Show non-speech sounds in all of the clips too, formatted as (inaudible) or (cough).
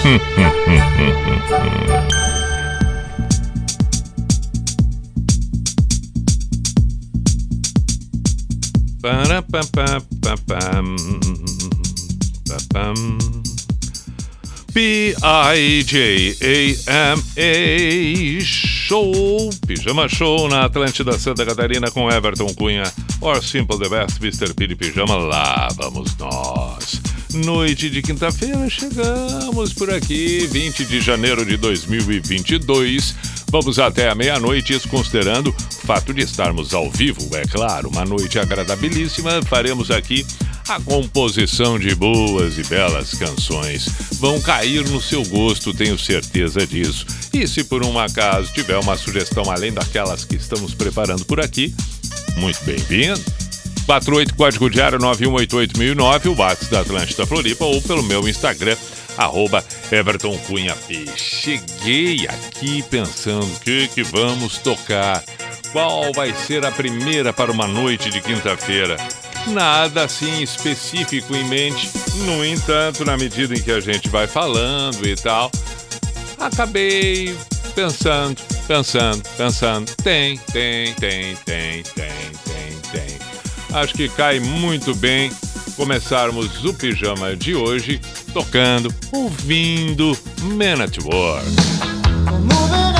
(laughs) P-I-J-A-M-A Show, Pijama Show na Atlântida Santa Catarina com Everton Cunha. Or Simple the Best, Mr. Piri Pijama, lá vamos nós Noite de quinta-feira, chegamos por aqui, 20 de janeiro de 2022 Vamos até a meia-noite, isso considerando o fato de estarmos ao vivo, é claro, uma noite agradabilíssima. Faremos aqui a composição de boas e belas canções. Vão cair no seu gosto, tenho certeza disso. E se por um acaso tiver uma sugestão além daquelas que estamos preparando por aqui, muito bem-vindo. 48 Código Diário 9188009, o WhatsApp da Atlântida Floripa ou pelo meu Instagram, arroba Everton Cunha P. Cheguei aqui pensando o que, que vamos tocar. Qual vai ser a primeira para uma noite de quinta-feira? Nada assim específico em mente. No entanto, na medida em que a gente vai falando e tal, acabei pensando, pensando, pensando. Tem, tem, tem, tem, tem, tem. Acho que cai muito bem começarmos o pijama de hoje tocando, ouvindo Man at Work.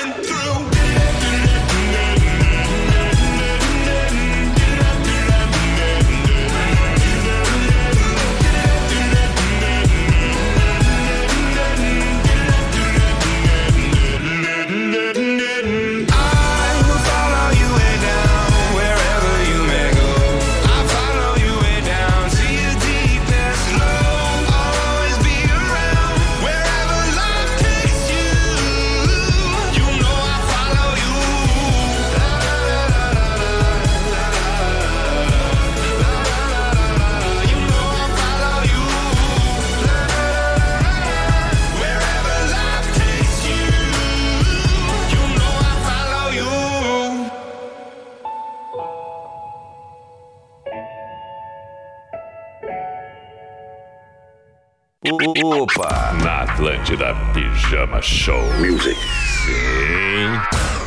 Opa! Na Atlântida Pijama Show Music. Sim.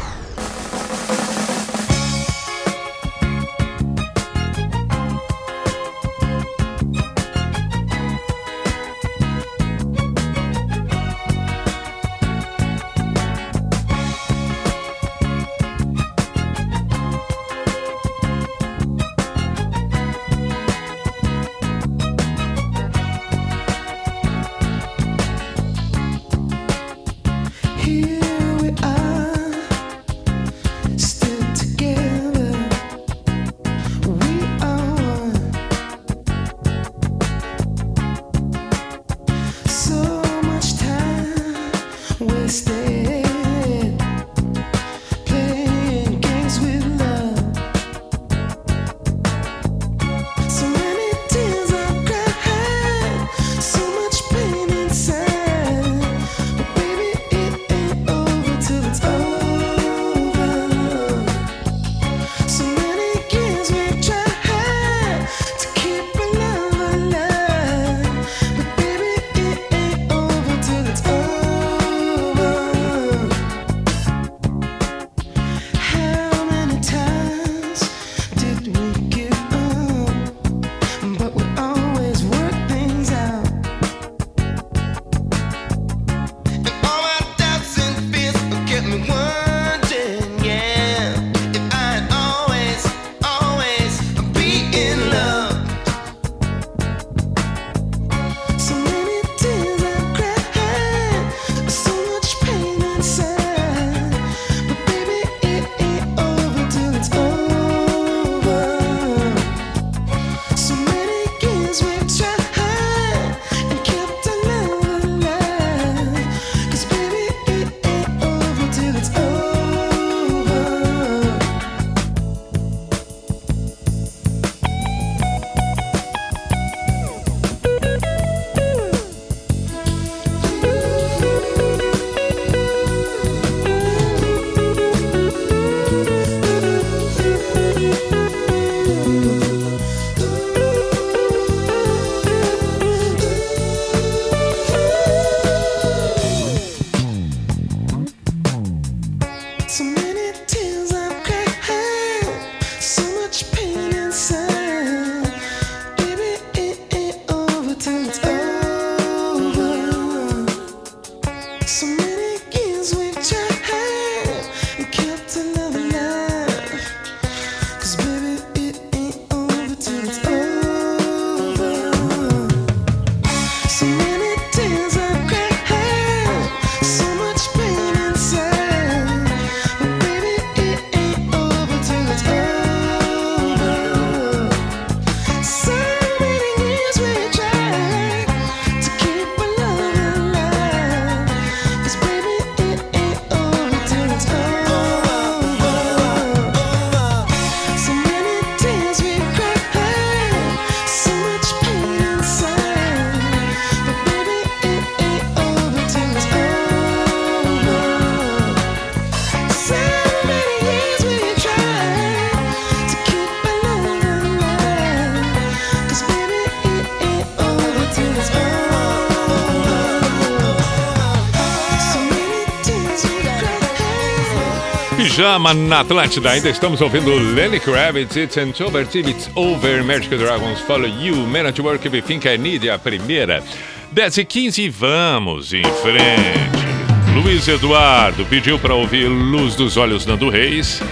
Pijama na Atlântida. Ainda estamos ouvindo Lenny Kravitz, It's and Over, It's Over, Magic Dragons, Follow You, Man at Work, We Think I Need, é a primeira. 10 e 15, vamos em frente. Luiz Eduardo pediu para ouvir Luz dos Olhos Nando Reis.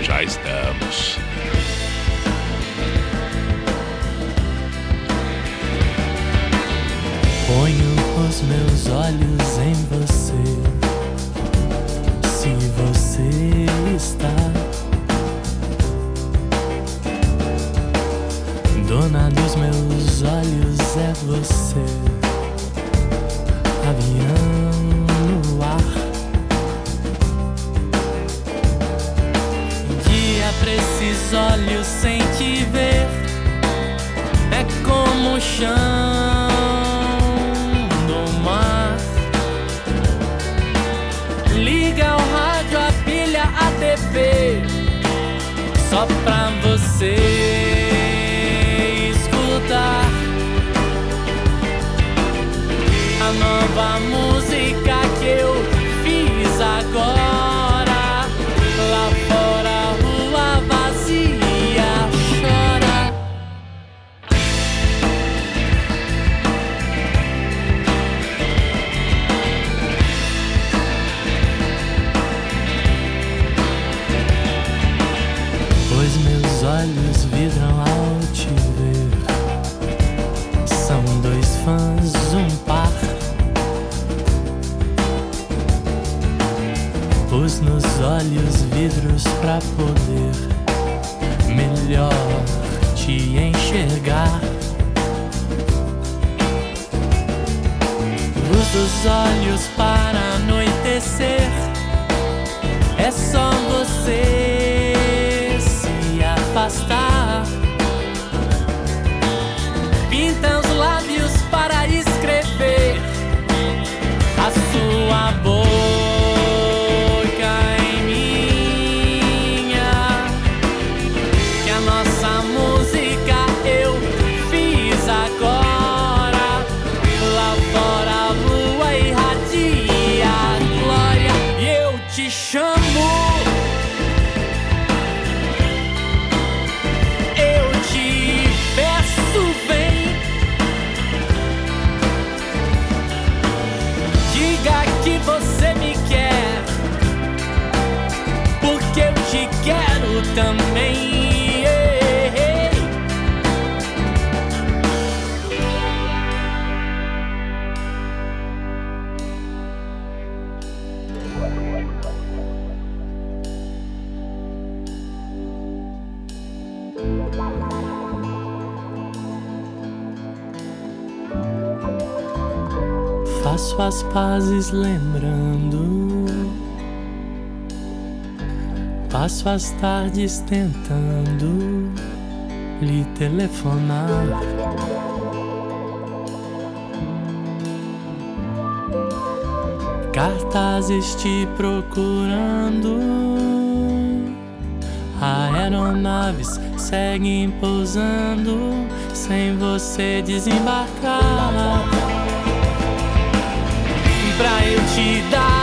Já está. Fases lembrando. Passo as tardes tentando lhe telefonar. Cartazes te procurando. Aeronaves seguem pousando sem você desembarcar pra eu te dar.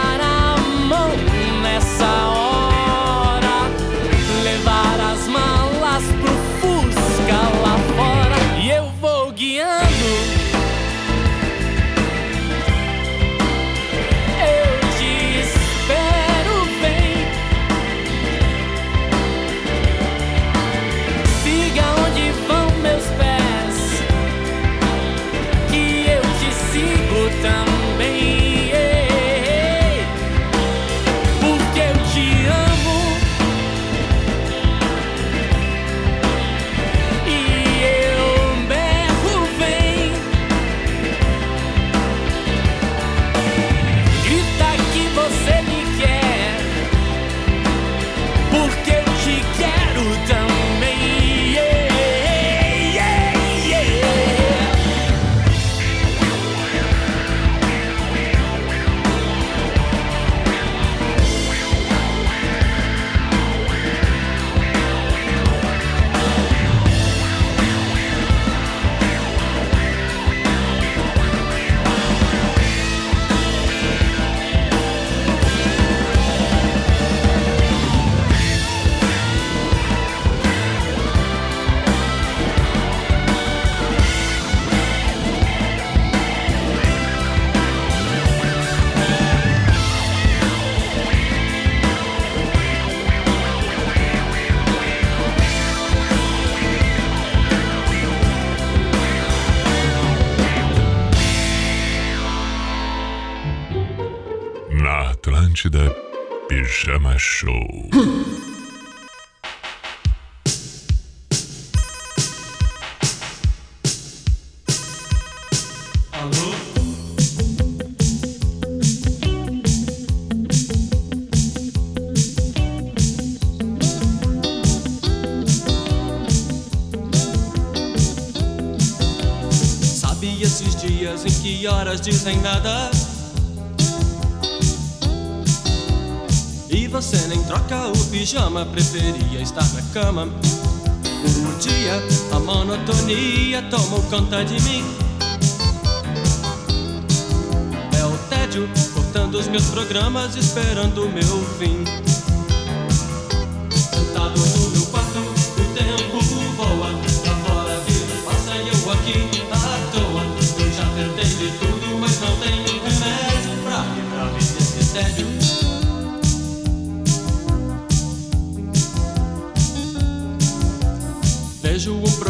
Que horas dizem nada? E você nem troca o pijama, preferia estar na cama. O dia, a monotonia tomou conta de mim. É o tédio cortando os meus programas, esperando o meu fim. Sentado no meu quarto,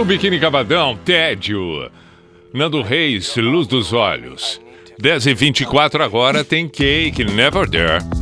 O Biquíni Cavadão, Tédio. Nando Reis, Luz dos Olhos. 10 e 24 agora tem Cake, Never There.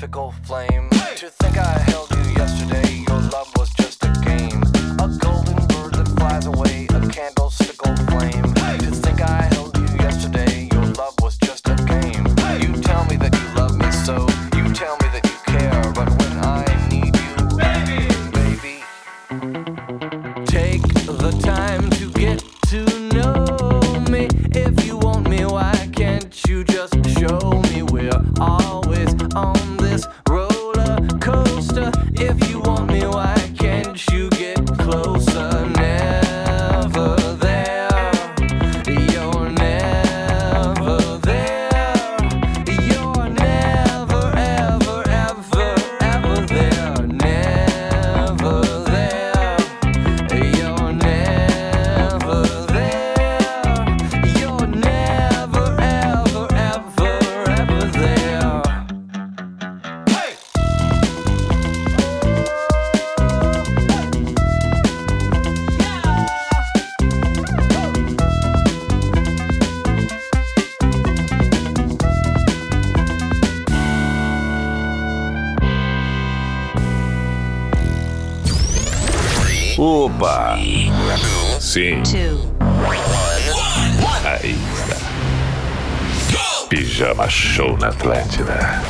Fickle flame. To think I held you yesterday, your love was just a game. A golden bird that flies away, a candle's Sim, two, aí está. Pijama Show na Atlântida.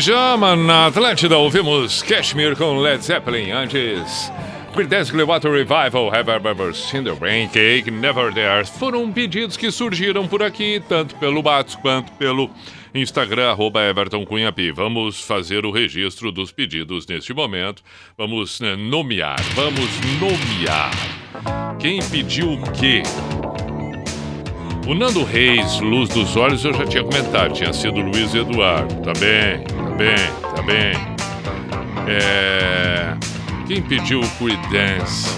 Pijama na Atlântida, ouvimos Cashmere com Led Zeppelin. Antes, Creedence Clearwater Revival, Have I Ever Seen the Rain Cake, Never There. Foram pedidos que surgiram por aqui, tanto pelo Batos quanto pelo Instagram, arroba Everton Cunha Pi. Vamos fazer o registro dos pedidos neste momento. Vamos né, nomear, vamos nomear. Quem pediu o quê? O Nando Reis, Luz dos Olhos, eu já tinha comentado, tinha sido Luiz Eduardo. Tá bem, bem, tá bem. É... Quem pediu o Creedence?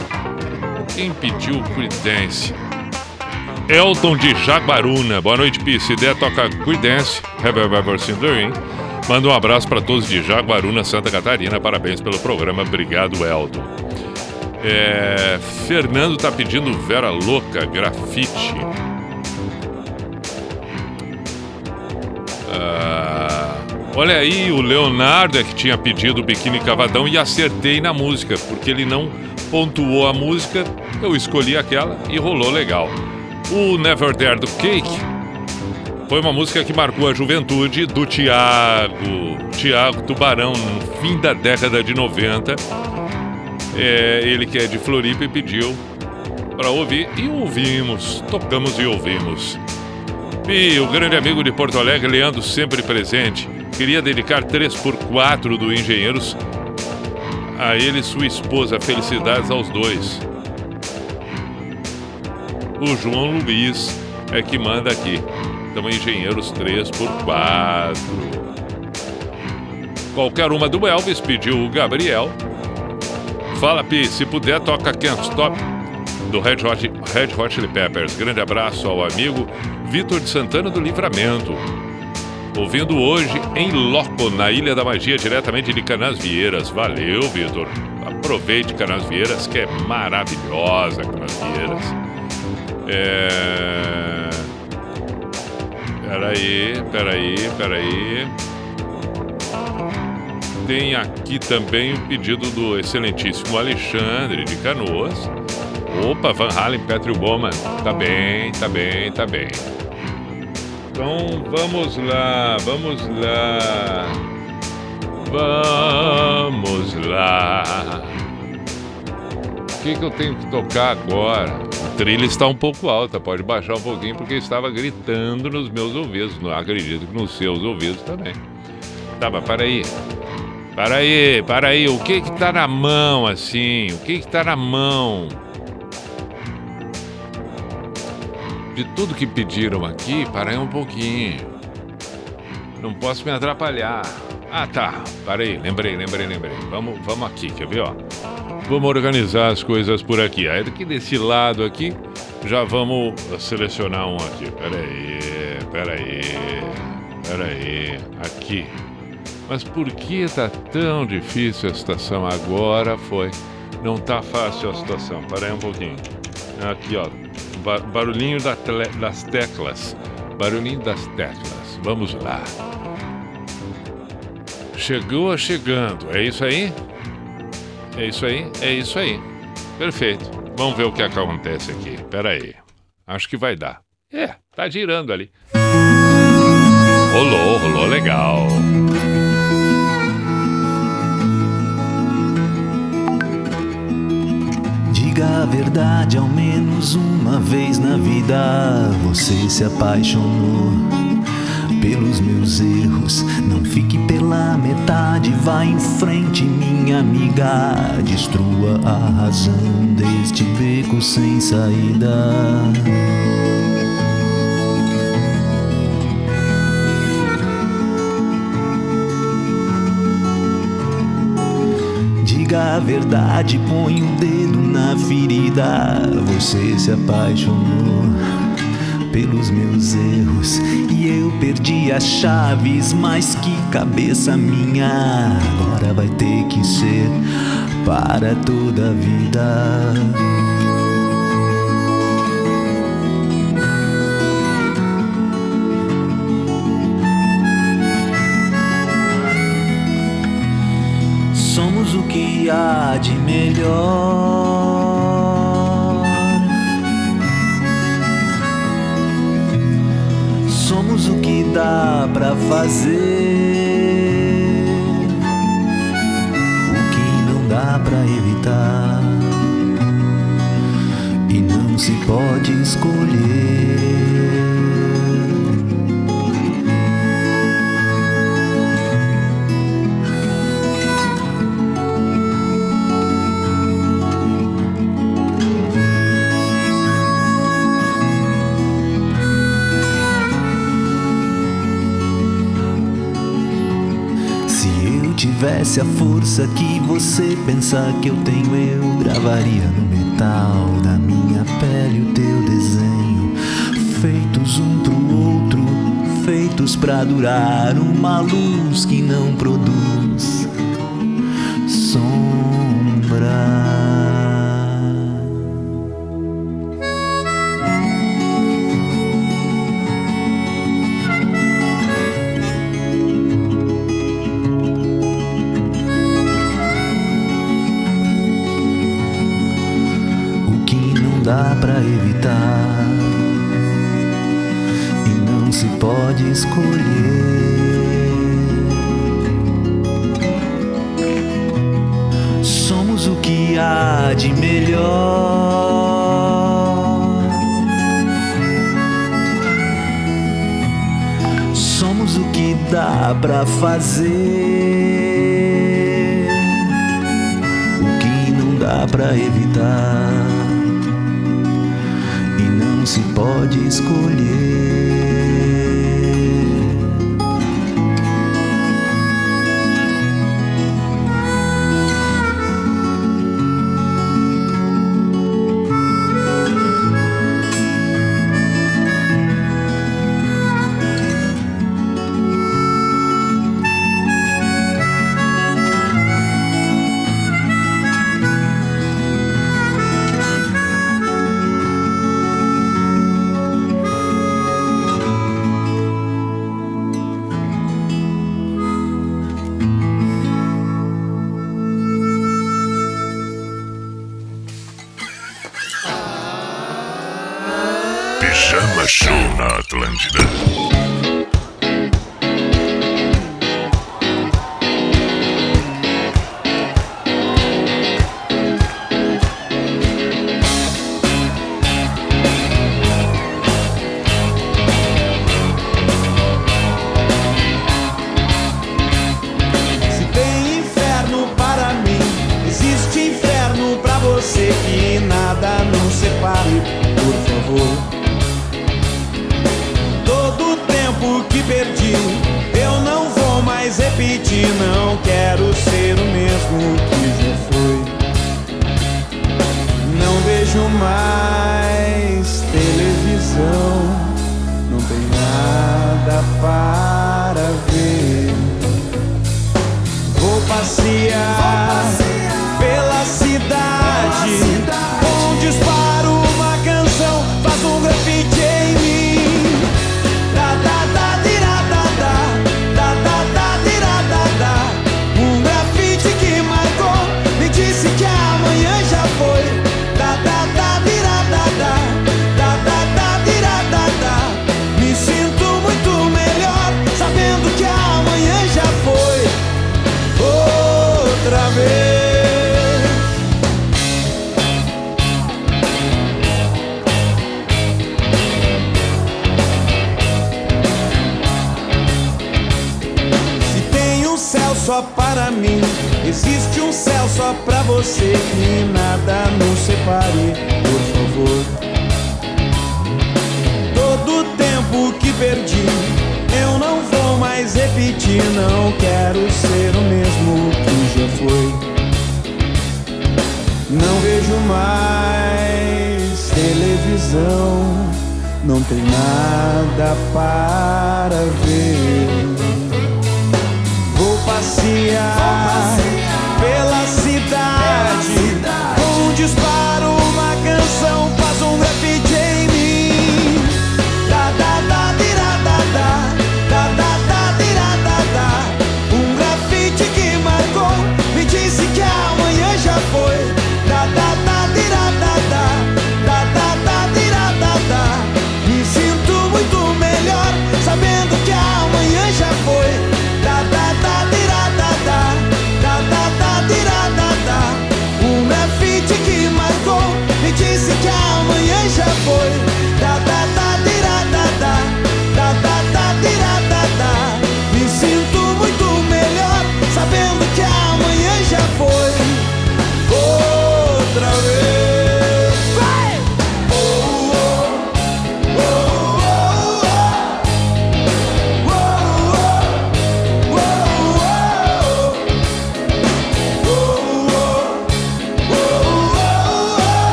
Quem pediu o Creedence? Elton de Jaguaruna. Boa noite, Pi. Se der, toca Creedence. Have I ever? Manda um abraço para todos de Jaguaruna, Santa Catarina. Parabéns pelo programa. Obrigado, Elton. É... Fernando tá pedindo Vera Louca, grafite. Ah, olha aí, o Leonardo é que tinha pedido o biquíni cavadão e acertei na música, porque ele não pontuou a música, eu escolhi aquela e rolou legal. O Never Dare do Cake foi uma música que marcou a juventude do Tiago, Tiago Tubarão, no fim da década de 90. É, ele que é de Floripa e pediu para ouvir e ouvimos, tocamos e ouvimos. E o grande amigo de Porto Alegre, Leandro, sempre presente, queria dedicar 3x4 do Engenheiros a ele e sua esposa. Felicidades aos dois. O João Luiz é que manda aqui. Então, engenheiros 3 por 4. Qualquer uma do Elvis, pediu o Gabriel. Fala, Pi, se puder, toca Can't Stop do Red Hot, Red Hot Chili Peppers. Grande abraço ao amigo Vitor de Santana do Livramento. Ouvindo hoje em Loco, na Ilha da Magia, diretamente de Canasvieiras. Valeu, Vitor. Aproveite Canasvieiras, que é maravilhosa Canasvieiras. É... Peraí, peraí, peraí. Tem aqui também o pedido do excelentíssimo Alexandre de Canoas. Opa, Van Halen, Petro Bowman. Tá bem, tá bem, tá bem. Então vamos lá, vamos lá. Vamos lá. O que, que eu tenho que tocar agora? A trilha está um pouco alta, pode baixar um pouquinho porque estava gritando nos meus ouvidos. Não acredito que nos seus ouvidos também. Tá, mas para aí. Para aí, para aí. O que que tá na mão assim? O que que tá na mão? De tudo que pediram aqui, para aí um pouquinho. Não posso me atrapalhar. Ah, tá. Para aí. Lembrei, lembrei, lembrei. Vamos, vamos aqui, quer ver, ó? Vamos organizar as coisas por aqui. Aí daqui desse lado aqui, já vamos selecionar um aqui. Pera aí, pera aí, pera aí. Aqui. Mas por que tá tão difícil a situação agora? Foi. Não tá fácil a situação. Para aí um pouquinho. Aqui, ó. Ba- barulhinho da tele- das teclas. Barulhinho das teclas. Vamos lá. Chegou chegando. É isso aí? É isso aí? É isso aí. Perfeito. Vamos ver o que acontece aqui. Pera aí. Acho que vai dar. É, tá girando ali. Rolou, rolou legal. Diga a verdade, ao menos uma vez na vida você se apaixonou pelos meus erros. Não fique pela metade, vá em frente, minha amiga. Destrua a razão deste beco sem saída. A verdade, põe o dedo na ferida. Você se apaixonou pelos meus erros e eu perdi as chaves. Mas que cabeça minha, agora vai ter que ser para toda a vida. Há de melhor. Somos o que dá pra fazer. O que não dá pra evitar. E não se pode escolher. Tivesse a força que você pensa que eu tenho, eu gravaria no metal da minha pele o teu desenho. Feitos um pro outro, feitos pra durar uma luz que não produz sombra. Escolher. Somos o que há de melhor. Somos o que dá pra fazer. dá pra evitar e não se pode escolher.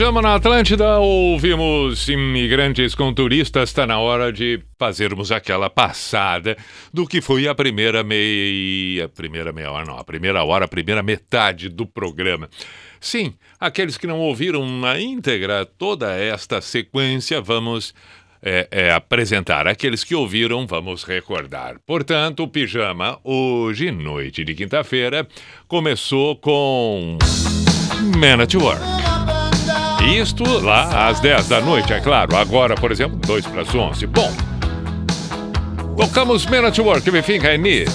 Pijama na Atlântida, ouvimos imigrantes com turistas, está na hora de fazermos aquela passada do que foi a primeira meia, primeira meia hora não, a primeira hora, a primeira metade do programa. Sim, aqueles que não ouviram na íntegra toda esta sequência, vamos é, é, apresentar. Aqueles que ouviram, vamos recordar. Portanto, o pijama, hoje, noite de quinta-feira, começou com Man at Work. Isto lá às 10 da noite, é claro. Agora, por exemplo, 2 para as 11. Bom, tocamos Man at Work, Everything I Need.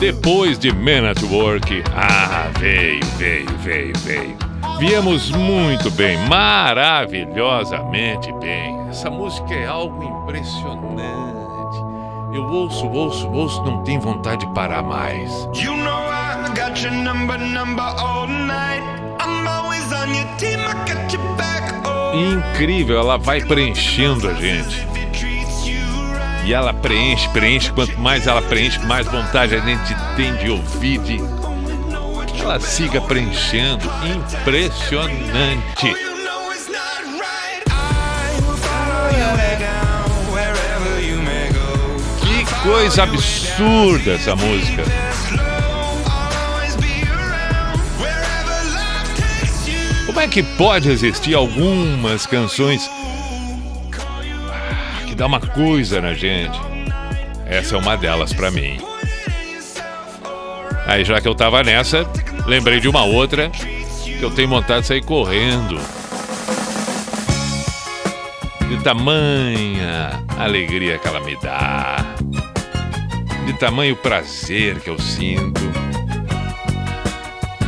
Depois de Man at Work, ah, veio, veio, veio, veio. Viemos muito bem, maravilhosamente bem. Essa música é algo impressionante. Eu ouço, ouço, ouço, não tenho vontade de parar mais. You know I got your number, number all night. I'm always on your team, I. Oh, Incrível, ela vai preenchendo a gente. E ela preenche, preenche. Quanto mais ela preenche, mais vontade a gente tem de ouvir, de ela siga preenchendo. Impressionante. Que coisa absurda essa música. Como é que pode existir algumas canções que dá uma coisa na gente? Essa é uma delas pra mim. Aí já que eu tava nessa, lembrei de uma outra que eu tenho vontade de sair correndo. De tamanha alegria que ela me dá. De tamanho prazer que eu sinto.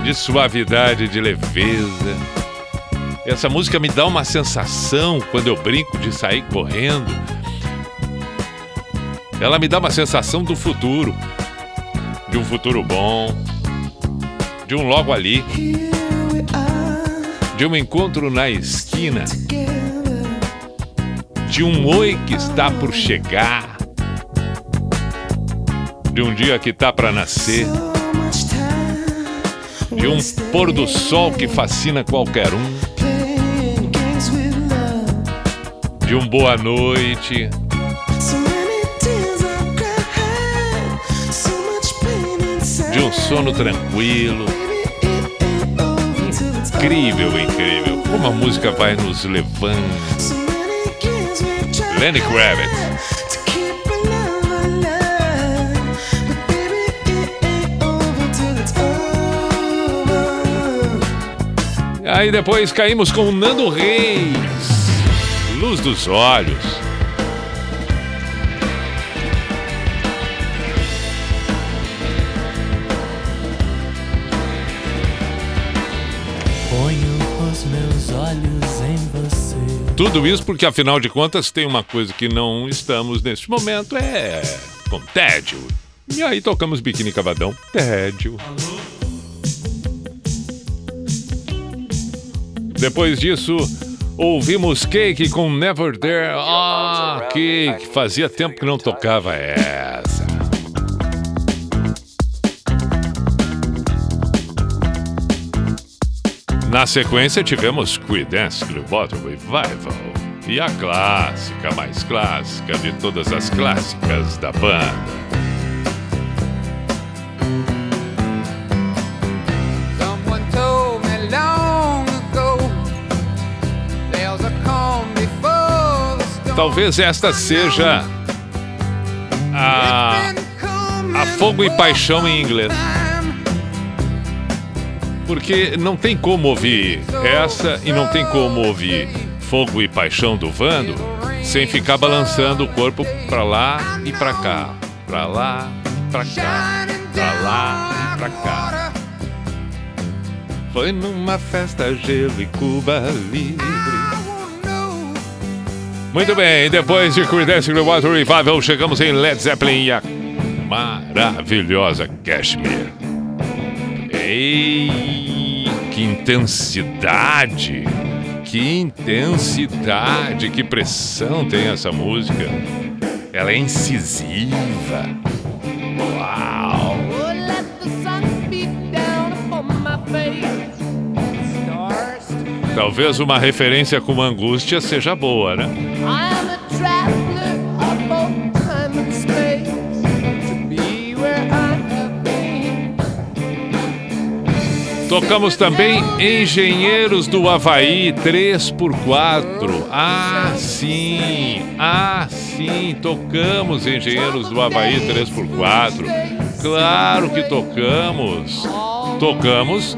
De suavidade, de leveza. Essa música me dá uma sensação quando eu brinco de sair correndo. Ela me dá uma sensação do futuro. De um futuro bom. De um logo ali. De um encontro na esquina. De um oi que está por chegar. De um dia que está para nascer. De um pôr do sol que fascina qualquer um. de um boa noite, de um sono tranquilo. Incrível, incrível. Como a música vai nos levando. Lenny Kravitz. Aí depois caímos com Nando Reis. Luz dos olhos. Ponho os meus olhos em você. Tudo isso porque, afinal de contas, tem uma coisa que não estamos neste momento, é com tédio. E aí tocamos Biquíni Cavadão, tédio. Depois disso, ouvimos Cake com Never There. Ah, Cake, fazia tempo que não tocava essa. Na sequência, tivemos Creedence Clearwater Revival e a clássica mais clássica de todas as clássicas da banda. Talvez esta seja a, a Fogo e Paixão em inglês. Porque não tem como ouvir essa e não tem como ouvir Fogo e Paixão do Vando sem ficar balançando o corpo pra lá e pra cá, pra lá, pra cá, pra lá e pra cá. Foi numa festa gelo e Cuba livre. Muito bem, depois de Creedence Clearwater Revival, chegamos em Led Zeppelin e a maravilhosa Cashmere. Ei, que intensidade! Que intensidade, que pressão tem essa música. Ela é incisiva. Talvez uma referência com angústia seja boa, né? Tocamos também Engenheiros do Havaí 3x4. Ah, sim! Ah, sim! Tocamos Engenheiros do Havaí 3x4. Claro que tocamos! Tocamos,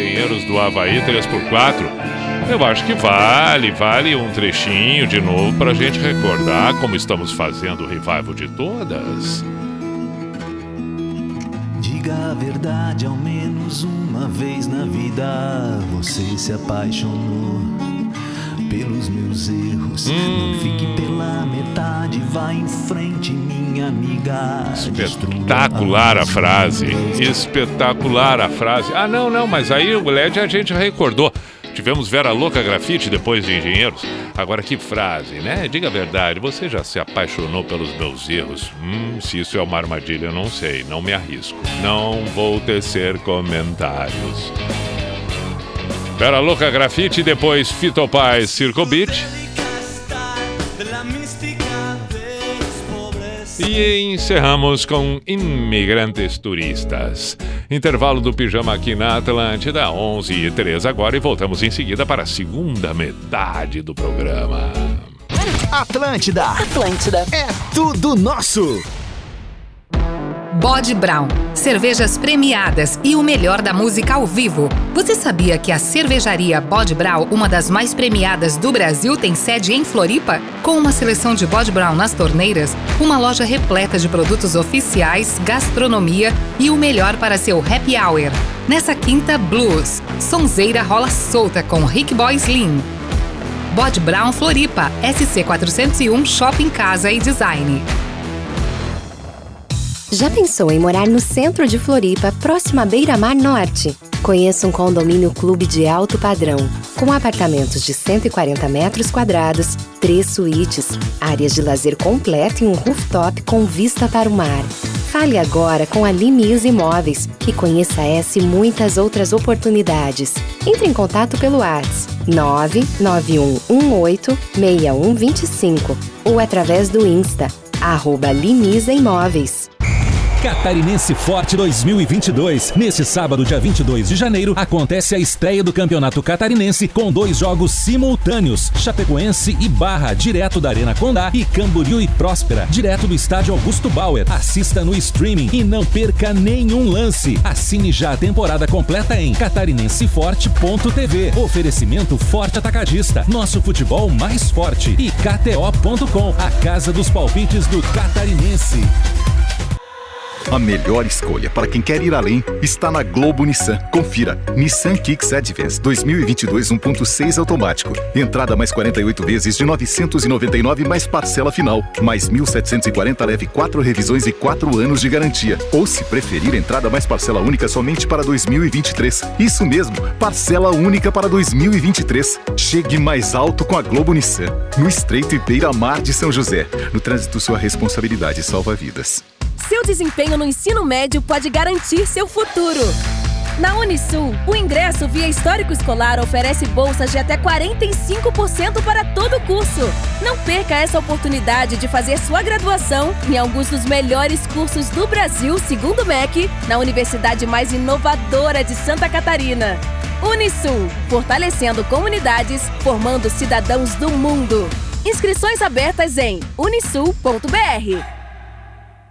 Engenheiros do Havaí 3x4. Eu acho que vale, vale um trechinho de novo pra gente recordar como estamos fazendo o revival de todas. Diga a verdade, ao menos uma vez na vida você se apaixonou pelos meus erros. Não fique pela metade, vá em frente, minha amiga. Espetacular a frase. Espetacular a frase. Ah, não, não, mas aí o LED a gente recordou. Tivemos Vera Louca Grafite depois de Engenheiros. Agora que frase, né? Diga a verdade, você já se apaixonou pelos meus erros? Hum, se isso é uma armadilha, eu não sei, não me arrisco. Não vou tecer comentários. Vera Louca Grafite, depois Fito Paz Circo Beach. E encerramos com Imigrantes Turistas. Intervalo do pijama aqui na Atlântida, 11 e 3 agora, e voltamos em seguida para a segunda metade do programa. Atlântida. Atlântida. É tudo nosso. Bode Brown, cervejas premiadas e o melhor da música ao vivo. Você sabia que a cervejaria Bode Brown, uma das mais premiadas do Brasil, tem sede em Floripa? Com uma seleção de Bode Brown nas torneiras, uma loja repleta de produtos oficiais, gastronomia e o melhor para seu happy hour. Nessa quinta, blues. Sonzeira rola solta com Rick Boy Slim. Bode Brown Floripa, SC 401 Shopping Casa e Design. Já pensou em morar no centro de Floripa, próximo à Beira-Mar Norte? Conheça um condomínio clube de alto padrão, com apartamentos de 140 metros quadrados, três suítes, áreas de lazer completo e um rooftop com vista para o mar. Fale agora com a Limias Imóveis e conheça essa e muitas outras oportunidades. Entre em contato pelo WhatsApp 991186125 ou através do Insta, arroba Limisa Imóveis. Catarinense Forte 2022. Neste sábado, dia 22 de janeiro, acontece a estreia do Campeonato Catarinense com dois jogos simultâneos: Chapecoense e Barra, direto da Arena Condá, e Camboriú e Próspera, direto do Estádio Augusto Bauer. Assista no streaming e não perca nenhum lance. Assine já a temporada completa em catarinenseforte.tv. Oferecimento Forte Atacadista, nosso futebol mais forte. E KTO.com, a casa dos palpites do Catarinense. A melhor escolha para quem quer ir além está na Globo Nissan. Confira. Nissan Kicks Advance 2022 1.6 automático. Entrada mais 48 vezes de 999 mais parcela final. Mais 1.740 leve 4 revisões e 4 anos de garantia. Ou se preferir, entrada mais parcela única somente para 2023. Isso mesmo, parcela única para 2023. Chegue mais alto com a Globo Nissan. No Estreito e Beira-Mar de São José. No trânsito, sua responsabilidade salva vidas. Seu desempenho no ensino médio pode garantir seu futuro. Na Unisul, o ingresso via histórico escolar oferece bolsas de até 45% para todo o curso. Não perca essa oportunidade de fazer sua graduação em alguns dos melhores cursos do Brasil, segundo o MEC, na universidade mais inovadora de Santa Catarina. Unisul, fortalecendo comunidades, formando cidadãos do mundo. Inscrições abertas em unisul.br.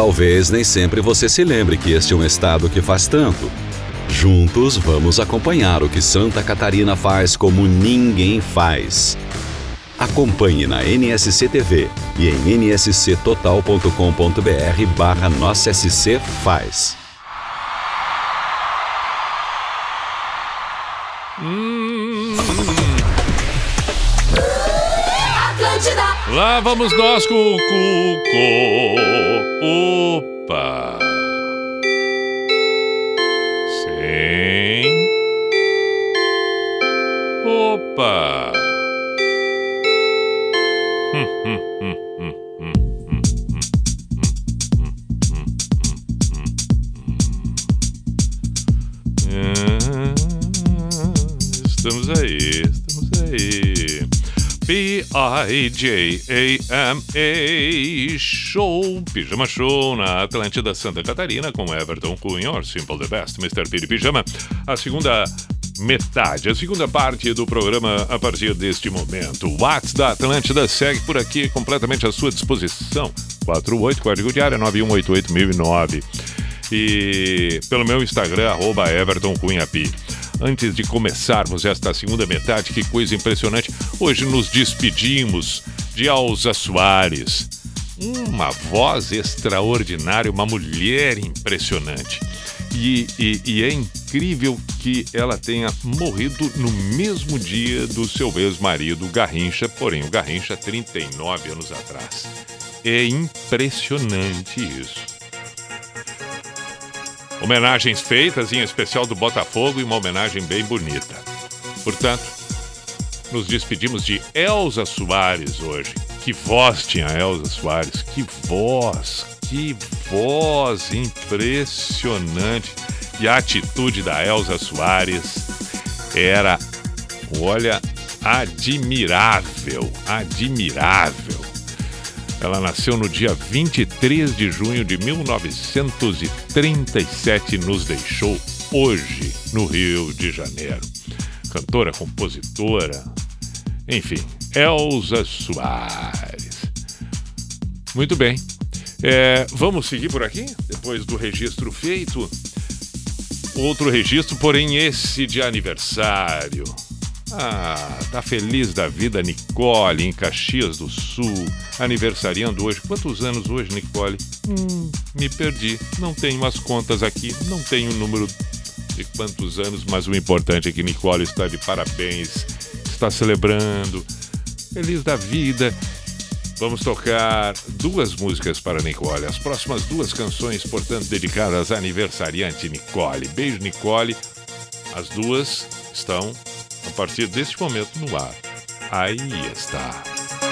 Talvez nem sempre você se lembre que este é um estado que faz tanto. Juntos vamos acompanhar o que Santa Catarina faz como ninguém faz. Acompanhe na NSC TV e em nsctotal.com.br barra Nossa SC Faz. Lá vamos nós com o cuco. Opa! Sim. Opa! (laughs) Ah, estamos aí, estamos aí. P-I-J-A-M-A Show, Pijama Show na Atlântida Santa Catarina com Everton Cunha, Simple the Best, Mr. Piri Pijama. A segunda metade, a segunda parte do programa a partir deste momento. O WhatsApp da Atlântida segue por aqui completamente à sua disposição. 48, código de área 9188009. E pelo meu Instagram, arroba Everton Cunha. Antes de começarmos esta segunda metade, que coisa impressionante. Hoje nos despedimos de Elza Soares. Uma voz extraordinária, uma mulher impressionante. E, e- e é incrível que ela tenha morrido no mesmo dia do seu ex-marido, Garrincha, porém o Garrincha 39 anos atrás. É impressionante isso. Homenagens feitas, em especial do Botafogo, e uma homenagem bem bonita. Portanto, nos despedimos de Elza Soares hoje. Que voz tinha Elza Soares, que voz, que voz impressionante. E a atitude da Elza Soares era, olha, admirável, admirável. Ela nasceu no dia 23 de junho de 1937 e nos deixou hoje, no Rio de Janeiro. Cantora, compositora, enfim, Elza Soares. Muito bem. É, vamos seguir por aqui? Depois do registro feito. Outro registro, porém esse de aniversário. Ah, tá feliz da vida Nicole, em Caxias do Sul, aniversariando hoje. Quantos anos hoje, Nicole? Hum, me perdi. Não tenho as contas aqui, não tenho o número de quantos anos, mas o importante é que Nicole está de parabéns, está celebrando, feliz da vida. Vamos tocar duas músicas para Nicole. As próximas duas canções, portanto, dedicadas à aniversariante Nicole. Beijo, Nicole. As duas estão, a partir deste momento, no ar. Aí está.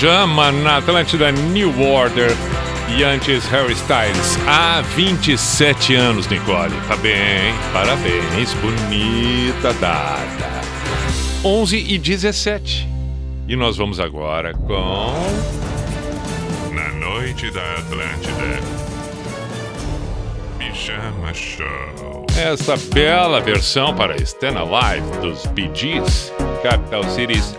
Pijama na Atlântida New Order e antes Harry Styles. Há 27 anos, Nicole. Tá bem, parabéns, bonita data. 11 e 17. E nós vamos agora com. Na noite da Atlântida. Pijama Show. Essa bela versão para Stena Live dos BGs, Capital Cities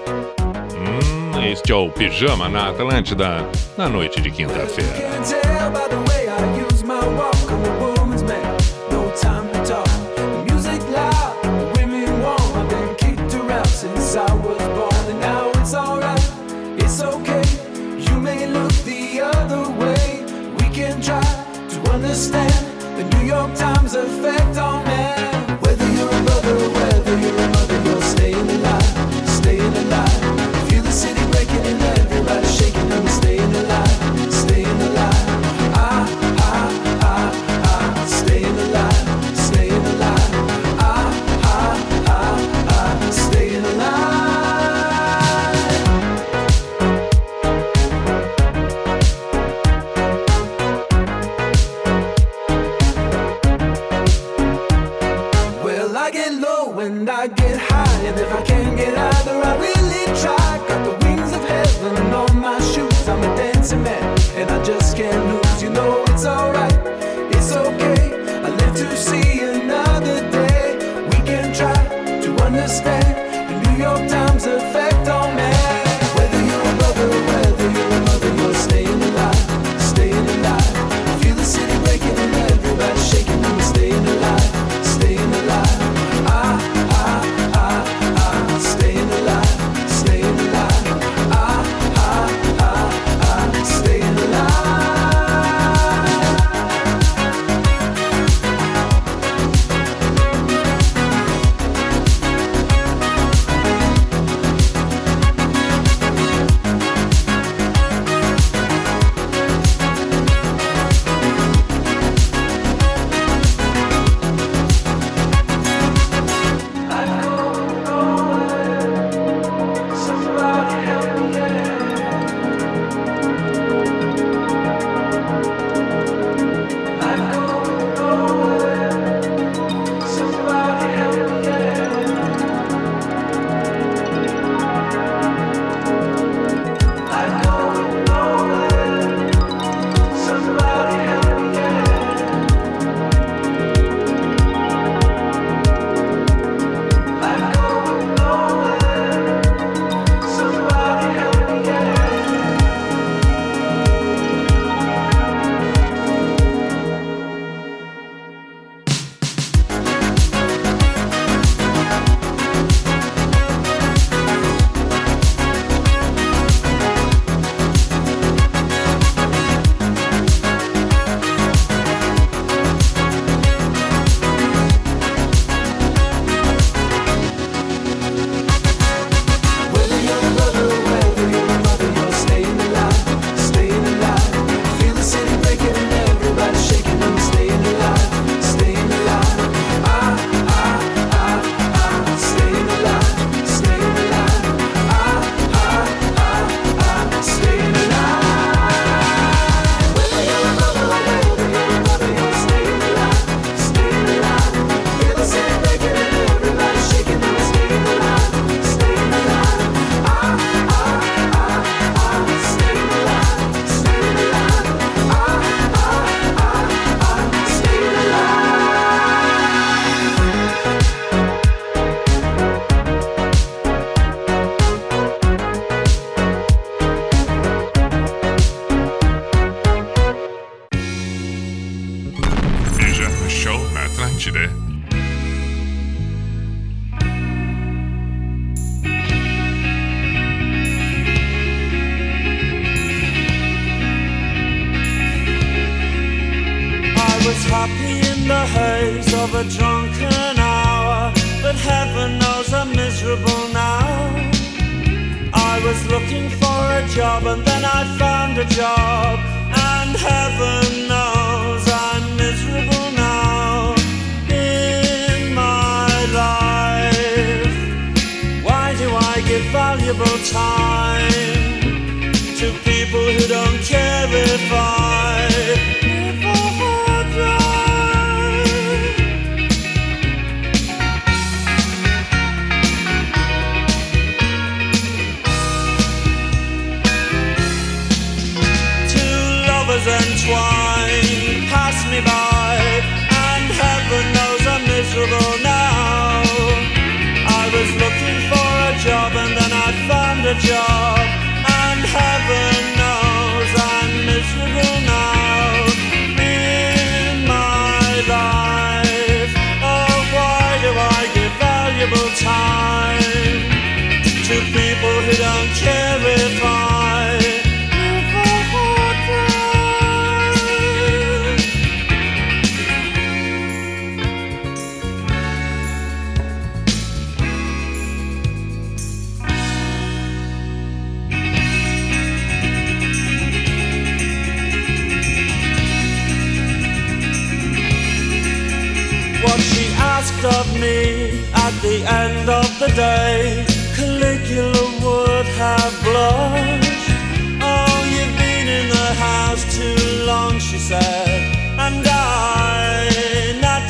este é o Pijama na Atlântida, na noite de quinta-feira.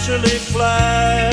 naturally fly.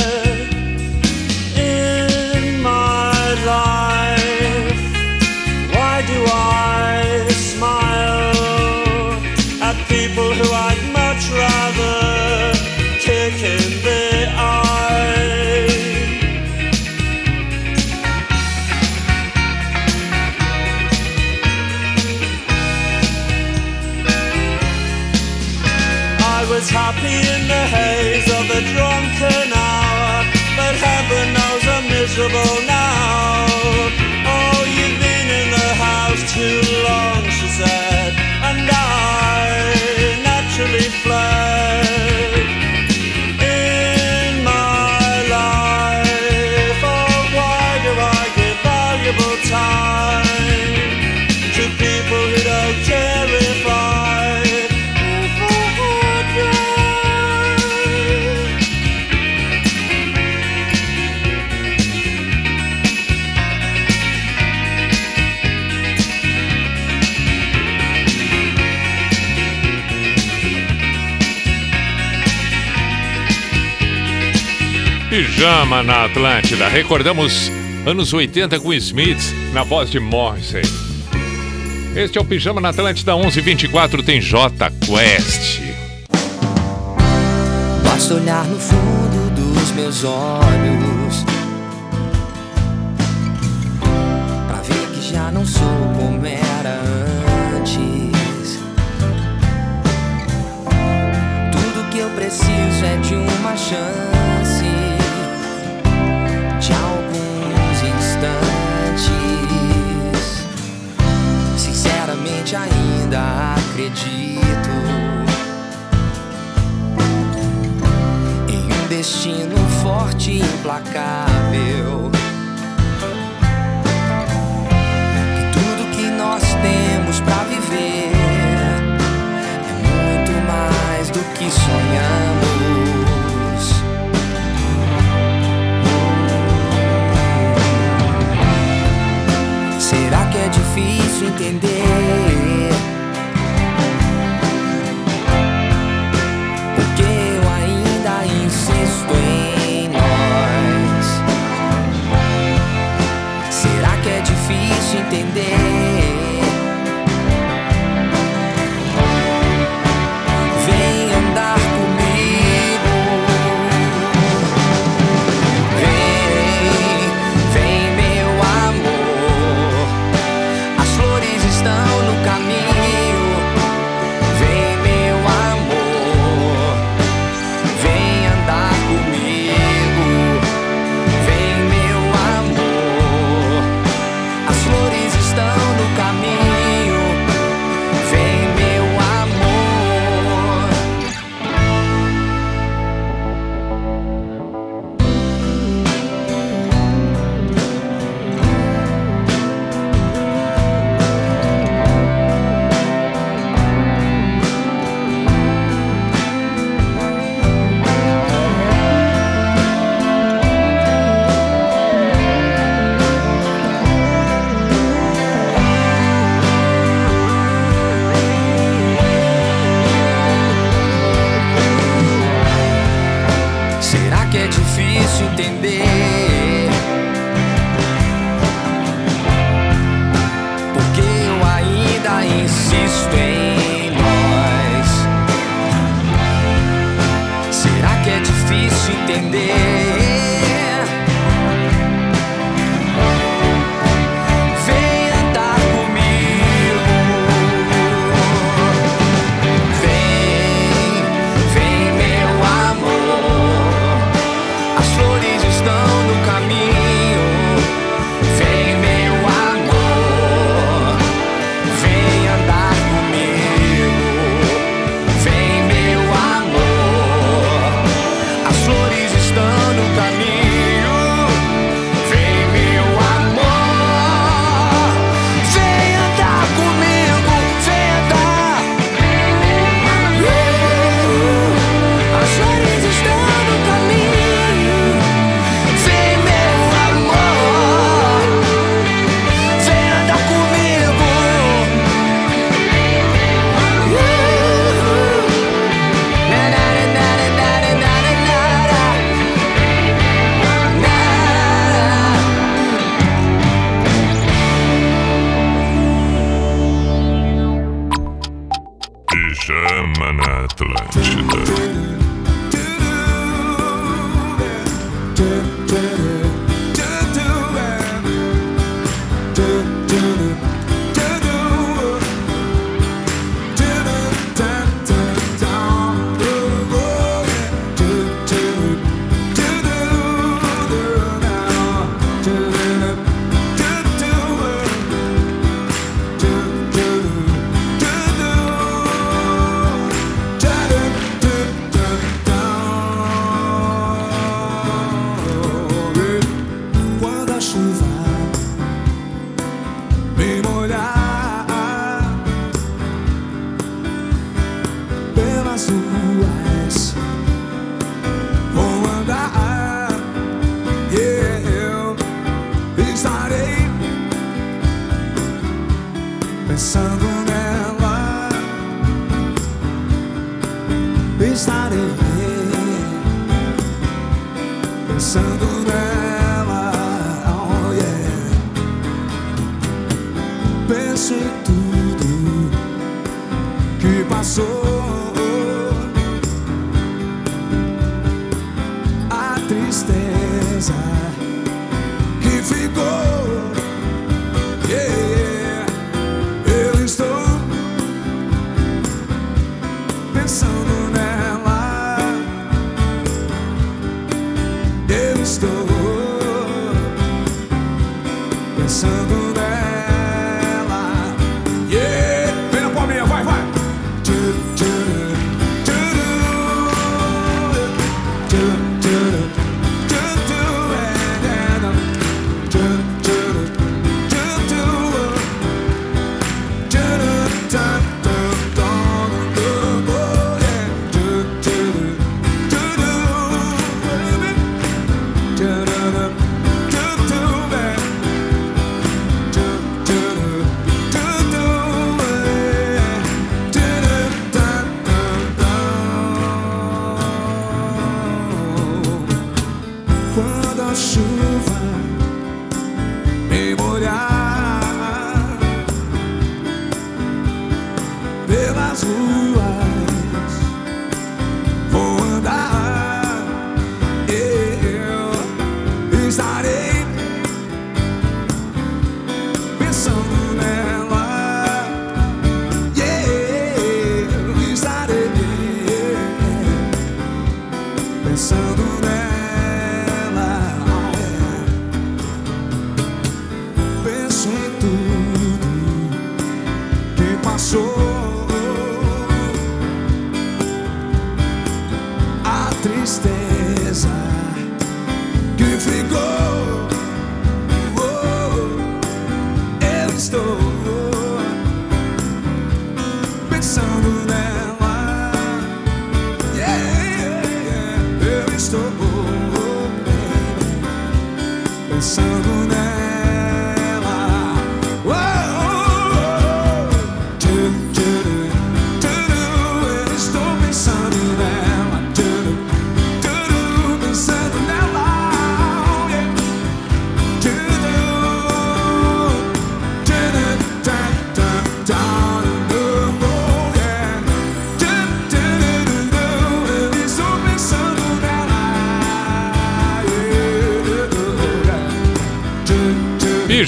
programa na Atlântida. Recordamos anos 80 com Smith na voz de Morrissey. Este é o Pijama na Atlântida 1124 tem J Quest. Basta olhar no fundo dos meus olhos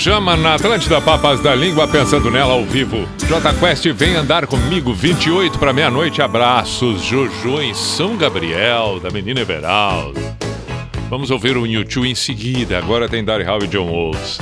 pijama na Atlântida Papas da Língua, pensando nela ao vivo. J Quest vem andar comigo, 28 para meia-noite. Abraços, Jojo em São Gabriel, da menina Everaldo. Vamos ouvir o YouTube em seguida. Agora tem Daryl Hall e John Wolves.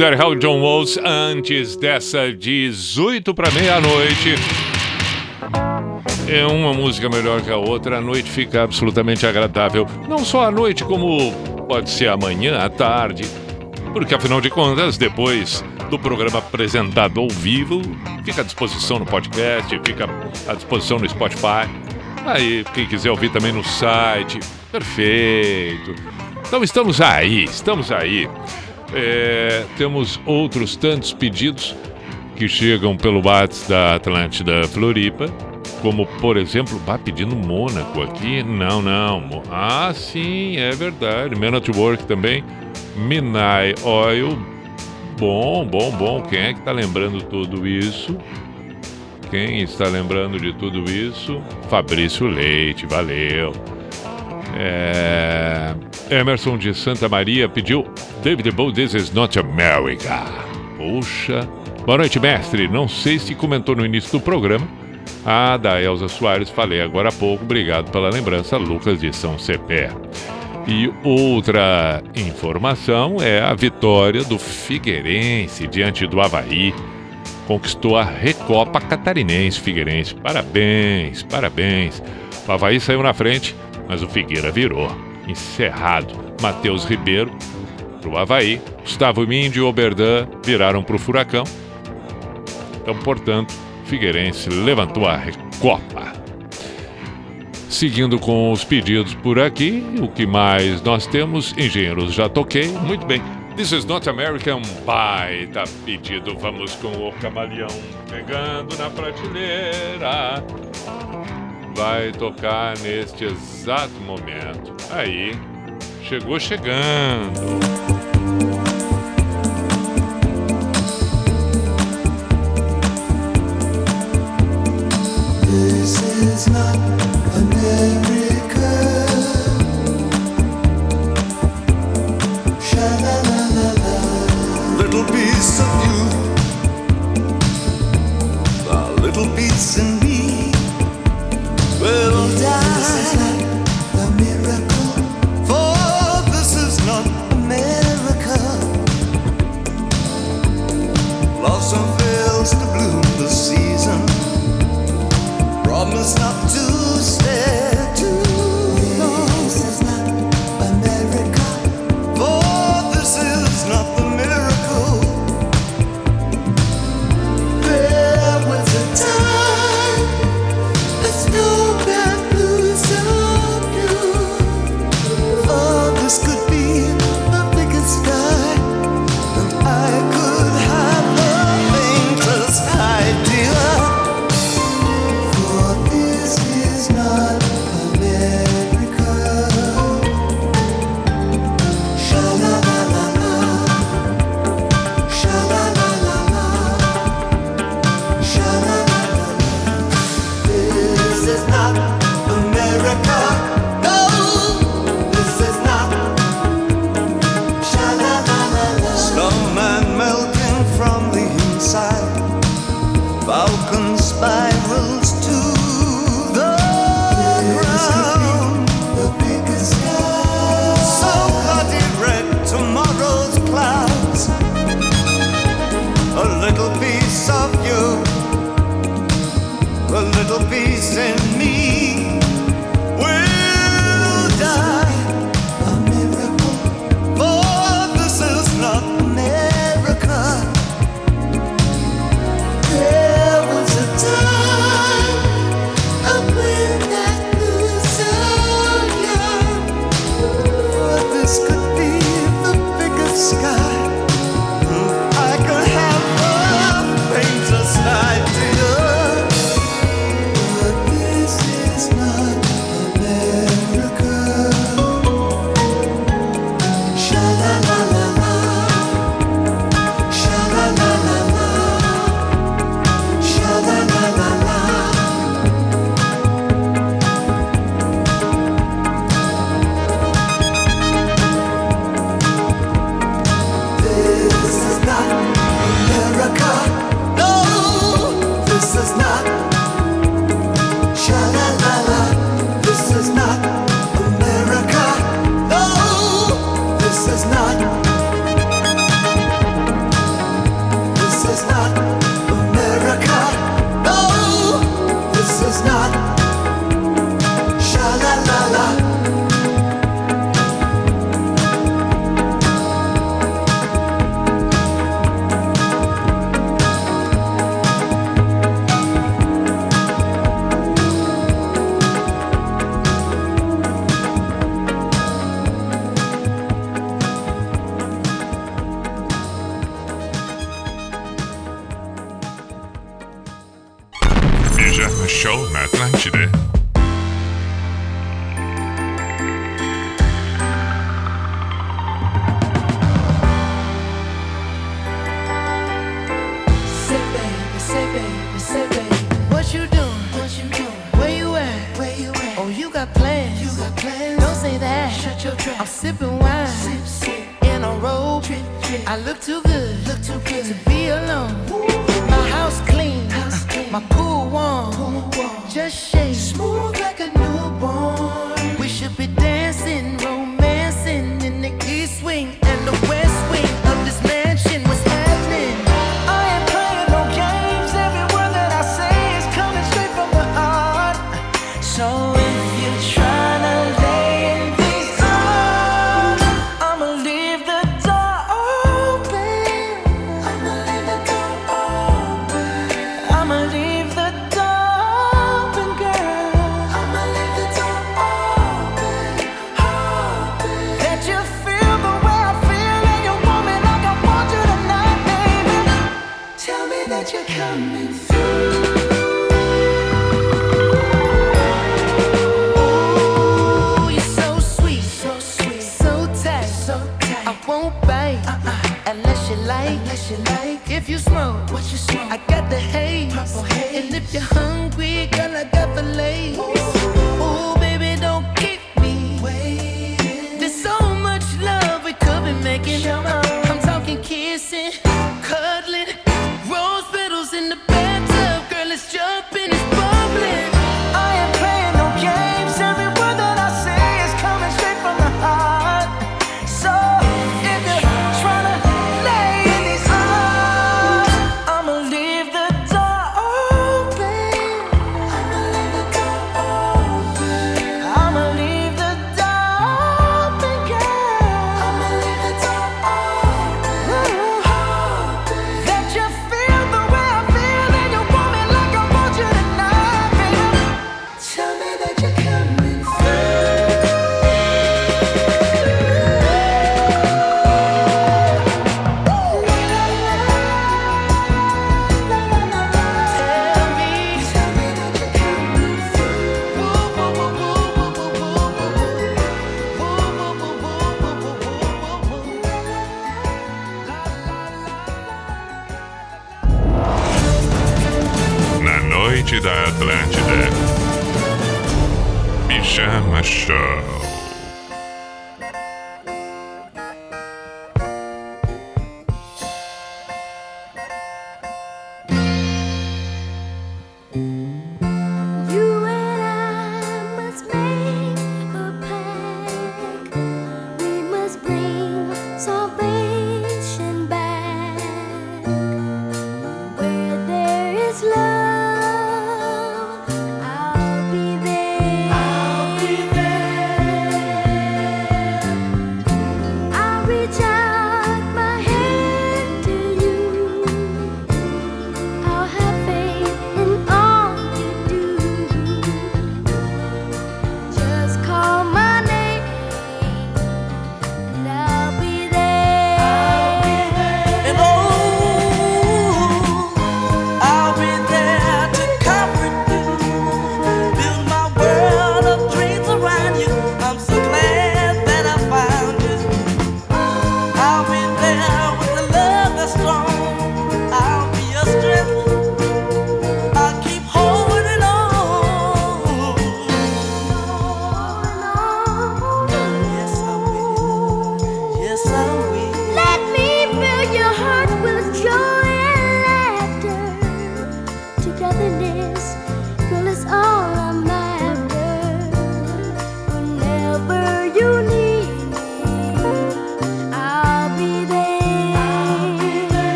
Hal John Walls, antes dessa 18 para meia-noite. É uma música melhor que a outra, a noite fica absolutamente agradável. Não só à noite, como pode ser amanhã, à tarde. Porque afinal de contas, depois do programa apresentado ao vivo, fica à disposição no podcast, fica à disposição no Spotify. Aí, quem quiser ouvir também no site, perfeito. Então estamos aí, estamos aí. É, temos outros tantos pedidos que chegam pelo WhatsApp da Atlântida Floripa, como por exemplo, vá pedindo Mônaco aqui. Não, não. Ah, sim, é verdade. Man at Work também. Minai Oil. Bom, bom, bom. Quem é que tá lembrando tudo isso? Quem está lembrando de tudo isso? Fabrício Leite, valeu. É, Emerson de Santa Maria pediu David Bowie, This is not America. Puxa. Boa noite, mestre. Não sei se comentou no início do programa. Ah, da Elza Soares, falei agora há pouco. Obrigado pela lembrança, Lucas de São Cepé. E outra informação é a vitória do Figueirense diante do Havaí. Conquistou a Recopa Catarinense Figueirense. Parabéns, parabéns. O Havaí saiu na frente, mas o Figueira virou. Encerrado. Matheus Ribeiro para o Havaí. Gustavo Mindy e Oberdan viraram para o Furacão. Então, portanto, Figueirense levantou a Recopa. Seguindo com os pedidos por aqui, o que mais nós temos? Engenheiros já toquei, muito bem. This is not American baita pedido. Vamos com o camaleão pegando na prateleira. Vai tocar neste exato momento. Aí, chegou chegando. This is not America. Little piece of you, little piece in me will die. A miracle. For this is not fails to bloom season. Promise not to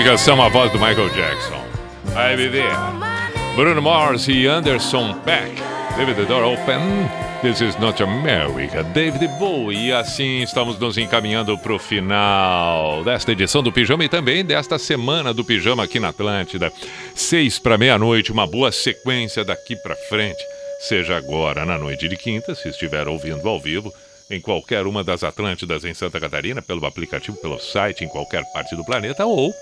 explicação a voz do Michael Jackson. Vai viver. Bruno Mars e Anderson Peck. Leave the door open. This is not America. David Bowie. E assim estamos nos encaminhando para o final desta edição do Pijama e também desta semana do Pijama aqui na Atlântida. Seis para meia-noite, uma boa sequência daqui para frente. Seja agora na noite de quinta, se estiver ouvindo ao vivo, em qualquer uma das Atlântidas em Santa Catarina, pelo aplicativo, pelo site, em qualquer parte do planeta, ou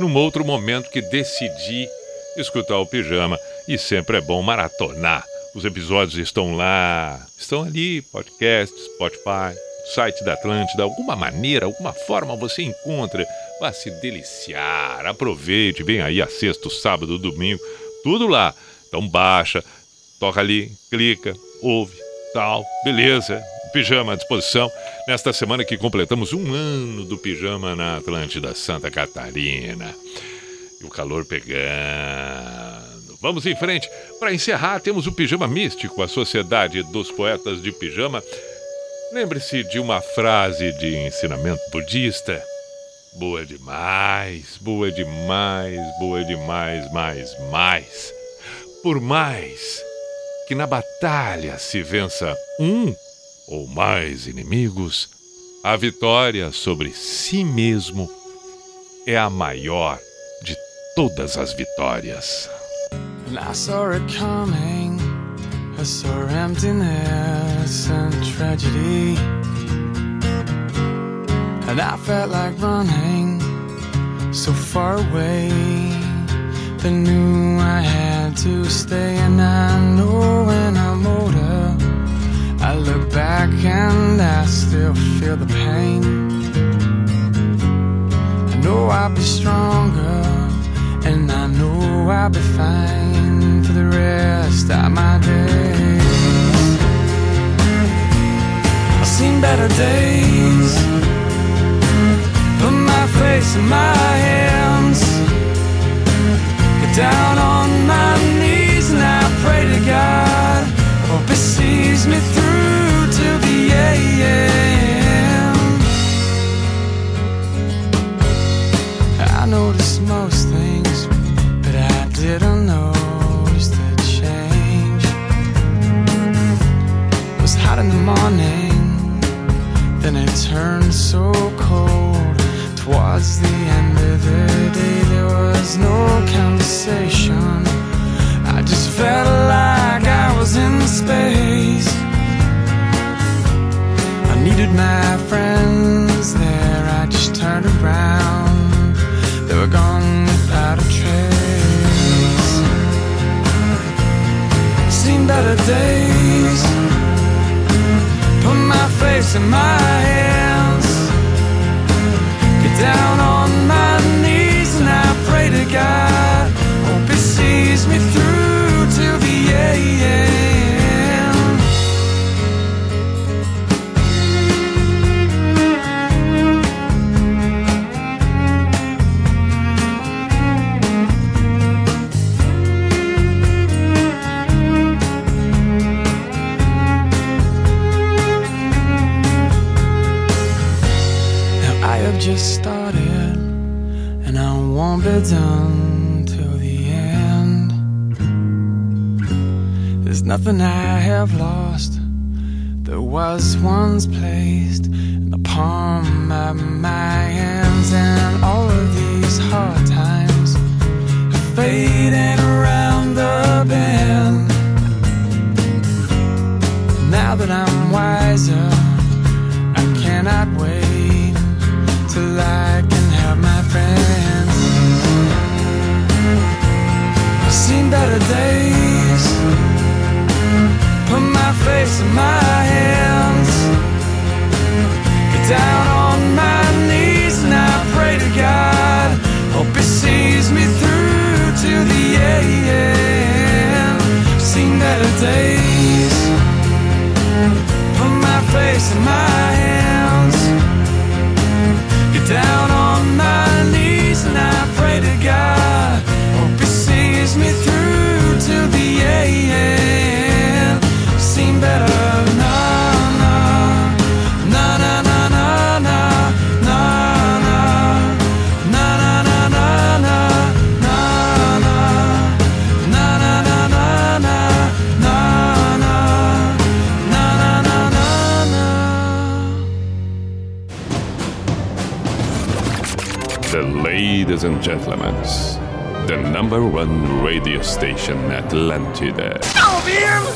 num outro momento que decidi escutar o pijama. E sempre é bom maratonar. Os episódios estão lá, estão ali, podcast, Spotify, site da Atlântida, alguma maneira, alguma forma você encontra. Vá se deliciar, aproveite, vem aí a sexta, sábado, domingo, tudo lá. Então baixa, toca ali, clica, ouve, tal, beleza. Pijama à disposição nesta semana que completamos um ano do pijama na Atlântida Santa Catarina. E o calor pegando. Vamos em frente. Para encerrar, temos o Pijama Místico, a Sociedade dos Poetas de Pijama. Lembre-se de uma frase de ensinamento budista. Boa demais, boa demais, boa demais, mais, mais. Por mais que na batalha se vença um ou mais inimigos, a vitória sobre si mesmo é a maior de todas as vitórias. And I saw it coming. I saw emptiness and tragedy. And I felt like running so far away. Knew I had to stay. And I know when I'm older, I look back and I still feel the pain. I know I'll be stronger. And I know I'll be fine for the rest of my days. I've seen better days. Put my face in my hands. Get down on my knees and I pray to God. Hope He sees me through most things, but I didn't notice the change. It was hot in the morning, then it turned so cold. Towards the end of the day, there was no conversation. I just felt like I was in space. I needed my friends there. I just turned around. Without a trace. Seen better days. Put my face in my hands. Get down on my knees and I pray to God. Hope He sees me through till the end. Be done till the end. There's nothing I have lost that was once placed in the palm of my hands, and all of these hard times are fading around the bend. Now that I'm wiser, I cannot wait till I better days. Put my face in my hands. Get down on my knees and I pray to God. Hope He sees me through to the end Seen better days. Put my face in my hands. Get down on my knees and I pray to God. Hope He sees me through to the end. Better. Na na na na na na na na na na na na na na na na na na. The ladies and gentlemen the number one radio station Atlantida.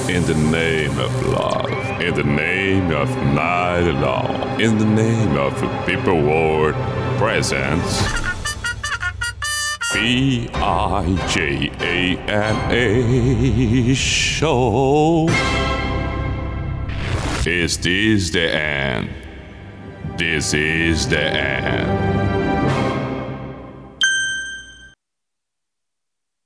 In the name of love, in the name of night long, in the name of people world presents B I J A N A show. Is this the end? This is the end.